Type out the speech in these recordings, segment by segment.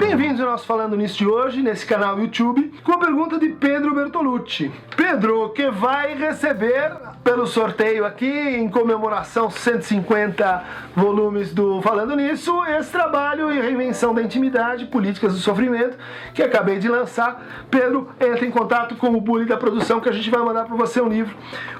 Bem-vindos ao nosso Falando Nisso de hoje, nesse canal YouTube, com a pergunta de Pedro Bertolucci. Pedro, que vai receber pelo sorteio aqui, em comemoração 150 volumes do Falando Nisso, esse trabalho em reinvenção da intimidade, políticas do sofrimento, que acabei de lançar. Pedro, entra em contato com o Bully da produção que a gente vai mandar para você um livro.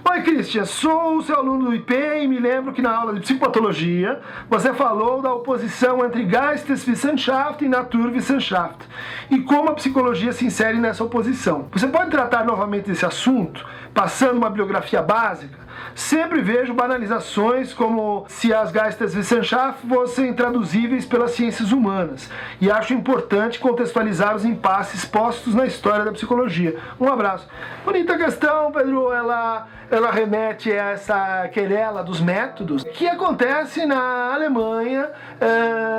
Oi, Christian, sou seu aluno do IP e me lembro que na aula de psicopatologia você falou da oposição entre Geisteswissenschaft e Naturwissenschaft e como a psicologia se insere nessa oposição. Você pode tratar novamente desse assunto, passando uma biografia básica? Sempre vejo banalizações como se as Geisteswissenschaft fossem traduzíveis pelas ciências humanas e acho importante contextualizar os impasses postos na história da psicologia. Um abraço. Bonita questão, Pedro. Ela, ela remete a essa querela dos métodos que acontece na Alemanha na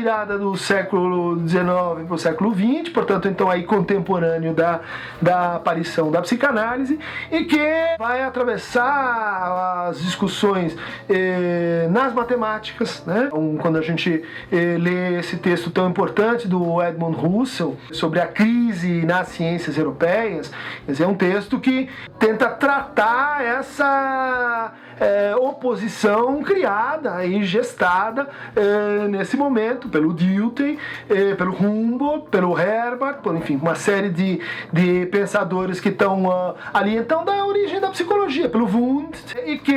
virada do século XIX para o século XX, portanto, então aí contemporâneo da, da aparição da psicanálise e que vai atravessar as discussões eh, nas matemáticas, né? Então, quando a gente eh, lê esse texto tão importante do Edmund Husserl sobre a crise nas ciências europeias, é um texto que tenta tratar essa é, oposição criada e gestada é, nesse momento pelo Dilthey, é, pelo Humboldt, pelo Herbert, por enfim, uma série de, de pensadores que estão uh, ali então da origem da psicologia, pelo Wundt, e que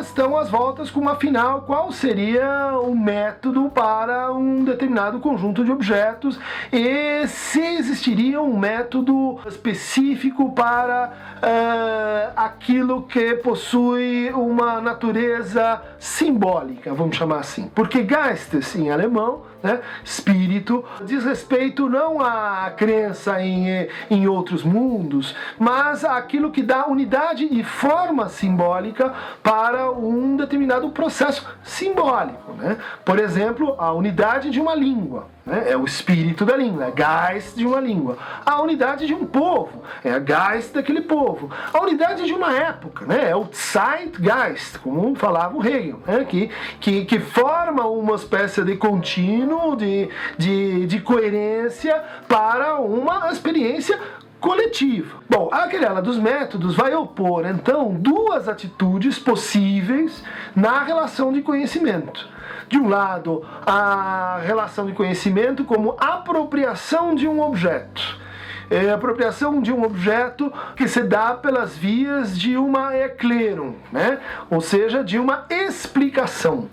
estão às voltas com uma final qual seria o método para um determinado conjunto de objetos e se existiria um método específico para uh, aquilo que possui uma uma natureza simbólica, vamos chamar assim. Porque Geistes, em alemão, né, espírito, diz respeito não à crença em, em outros mundos, mas àquilo que dá unidade e forma simbólica para um determinado processo simbólico. Né? Por exemplo, a unidade de uma língua. Né? É o espírito da língua, é Geist de uma língua. A unidade de um povo, é a Geist daquele povo. A unidade de uma época, né? é o Zeitgeist, como falava o Hegel, né? que, que, que forma uma espécie de contínuo, de, de, de coerência para uma experiência coletiva. Bom, a querela dos métodos vai opor então duas atitudes possíveis na relação de conhecimento de um lado, a relação de conhecimento como apropriação de um objeto. É apropriação de um objeto que se dá pelas vias de uma eclerum, né? ou seja, de uma explicação.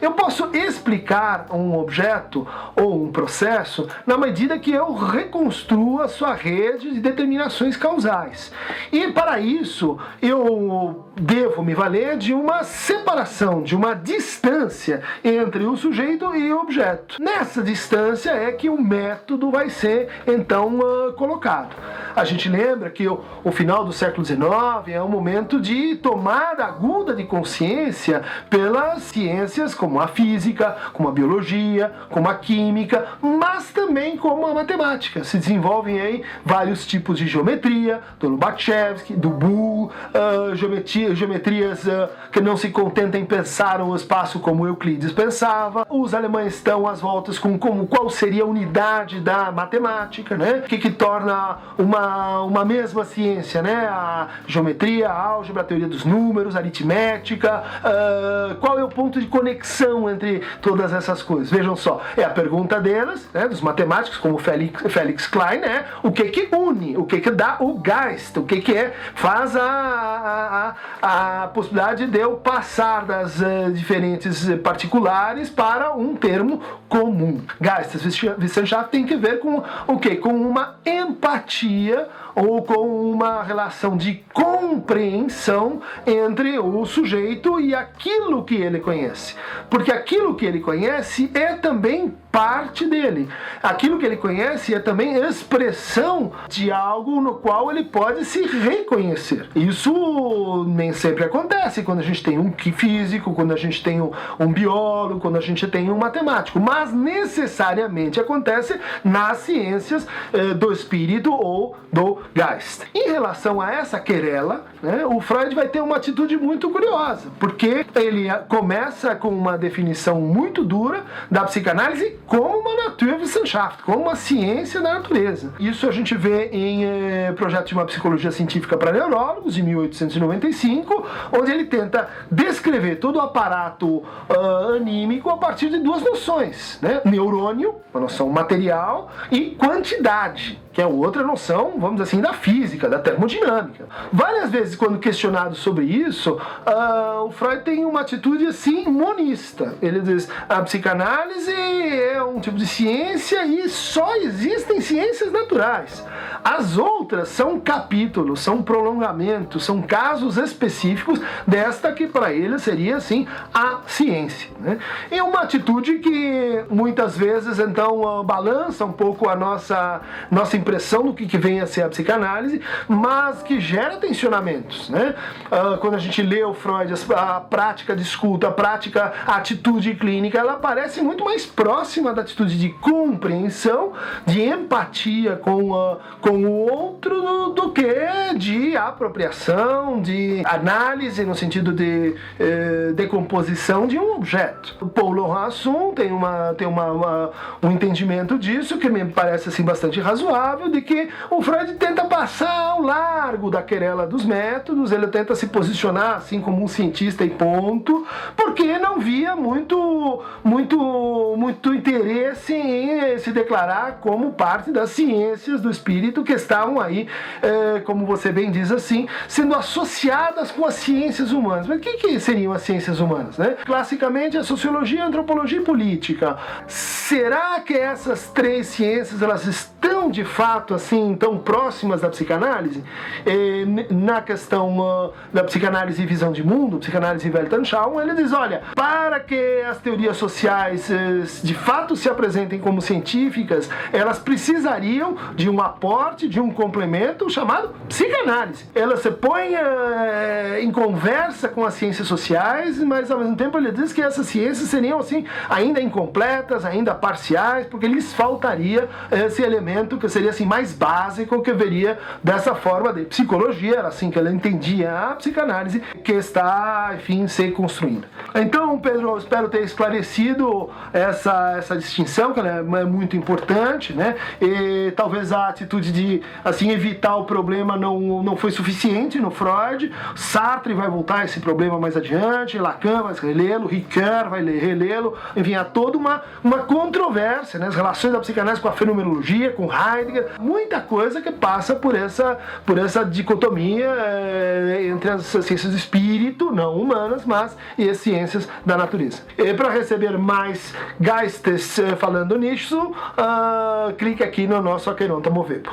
Eu posso explicar um objeto ou um processo na medida que eu reconstruo a sua rede de determinações causais. E para isso, eu devo me valer de uma separação, de uma distância entre o sujeito e o objeto. Nessa distância é que o método vai ser então uh, colocado. A gente lembra que o, o final do século XIX é um momento de tomada aguda de consciência pelas ciências como a física, como a biologia, como a química, mas também como a matemática. Se desenvolvem aí vários tipos de geometria, do Lobachevsky, do Boole, uh, geometria, geometrias uh, que não se contentam em pensar o espaço como Euclides pensava. Os alemães estão às voltas com como, qual seria a unidade da matemática, né? O que, que torna uma, uma mesma ciência, né? A geometria, a álgebra, a teoria dos números, aritmética, uh, qual é o ponto de conexão entre todas essas coisas? Vejam só, é a pergunta deles, né, dos matemáticos, como Felix, Felix Klein, é o que que une, o que que dá o Geist, o que que é, faz a, a, a possibilidade de eu passar das uh, diferentes particulares para um termo comum. Geist, Wissenschaft tem que ver com o que? Com uma empatia ou com uma relação de compreensão entre o sujeito e aquilo que ele conhece. Porque aquilo que ele conhece é também parte dele. Aquilo que ele conhece é também expressão de algo no qual ele pode se reconhecer. Isso nem sempre acontece quando a gente tem um físico, quando a gente tem um, biólogo, quando a gente tem um matemático, mas necessariamente acontece nas ciências eh, do espírito ou do Geist. Em relação a essa querela, né, o Freud vai ter uma atitude muito curiosa, porque ele começa com uma definição muito dura da psicanálise como uma Naturwissenschaft, como uma ciência da natureza. Isso a gente vê em eh, projeto de uma psicologia científica para neurólogos, de 1895, onde ele tenta descrever todo o aparato uh, anímico a partir de duas noções, né? Neurônio, uma noção material, e quantidade que é outra noção, vamos dizer assim, da física, da termodinâmica. Várias vezes, quando questionado sobre isso, uh, o Freud tem uma atitude assim monista. Ele diz: a psicanálise é um tipo de ciência e só existem ciências naturais. As outras são capítulos, são prolongamentos, são casos específicos desta que para ele seria assim a ciência. Né? E uma atitude que muitas vezes então uh, balança um pouco a nossa nossa impressão do que, que vem a ser a psicanálise, mas que gera tensionamentos. Né? Uh, quando a gente lê o Freud, a prática de escuta, a prática, a atitude clínica, ela parece muito mais próxima da atitude de compreensão, de empatia com, uh, com o outro do, do, que de apropriação, de análise no sentido de eh, decomposição de um objeto. O Paulo Hasson tem, uma, tem uma, uma, um entendimento disso que me parece assim bastante razoável de que o Freud tenta passar ao largo da querela dos métodos, ele tenta se posicionar assim como um cientista e ponto, porque não via muito, muito, muito interesse em se declarar como parte das ciências do espírito que estavam aí, é, como você bem diz assim, sendo associadas com as ciências humanas. Mas o que, que seriam as ciências humanas? Né? Classicamente, a sociologia, a antropologia e política. Será que essas três ciências elas estão de fato assim tão próximas da psicanálise, eh, na questão uh, da psicanálise e visão de mundo, psicanálise e Weltanschauung, ele diz, olha, para que as teorias sociais eh, de fato se apresentem como científicas, elas precisariam de um aporte, de um complemento chamado psicanálise. Ela se põe eh, em conversa com as ciências sociais, mas ao mesmo tempo ele diz que essas ciências seriam assim ainda incompletas, ainda parciais, porque lhes faltaria esse elemento que seria assim mais básico que veria dessa forma de psicologia, era assim que ela entendia a psicanálise que está, enfim, se construindo. Então, Pedro, espero ter esclarecido essa, essa distinção, que ela é muito importante, né? E talvez a atitude de assim evitar o problema não, não foi suficiente no Freud. Sartre vai voltar a esse problema mais adiante, Lacan vai relê-lo, Ricard vai relê-lo, enfim, há toda uma, uma controvérsia, né? As relações da psicanálise com a fenomenologia, com Heidegger, muita coisa que passa por essa, por essa dicotomia é, entre as ciências do espírito, não humanas, mas e as ciências da natureza. E para receber mais Geistes eh, falando nisso, uh, clique aqui no nosso Aqueronta Movebo.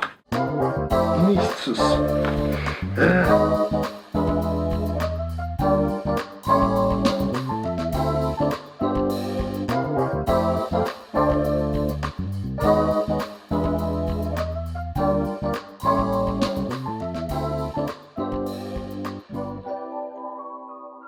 Nisso. Uh.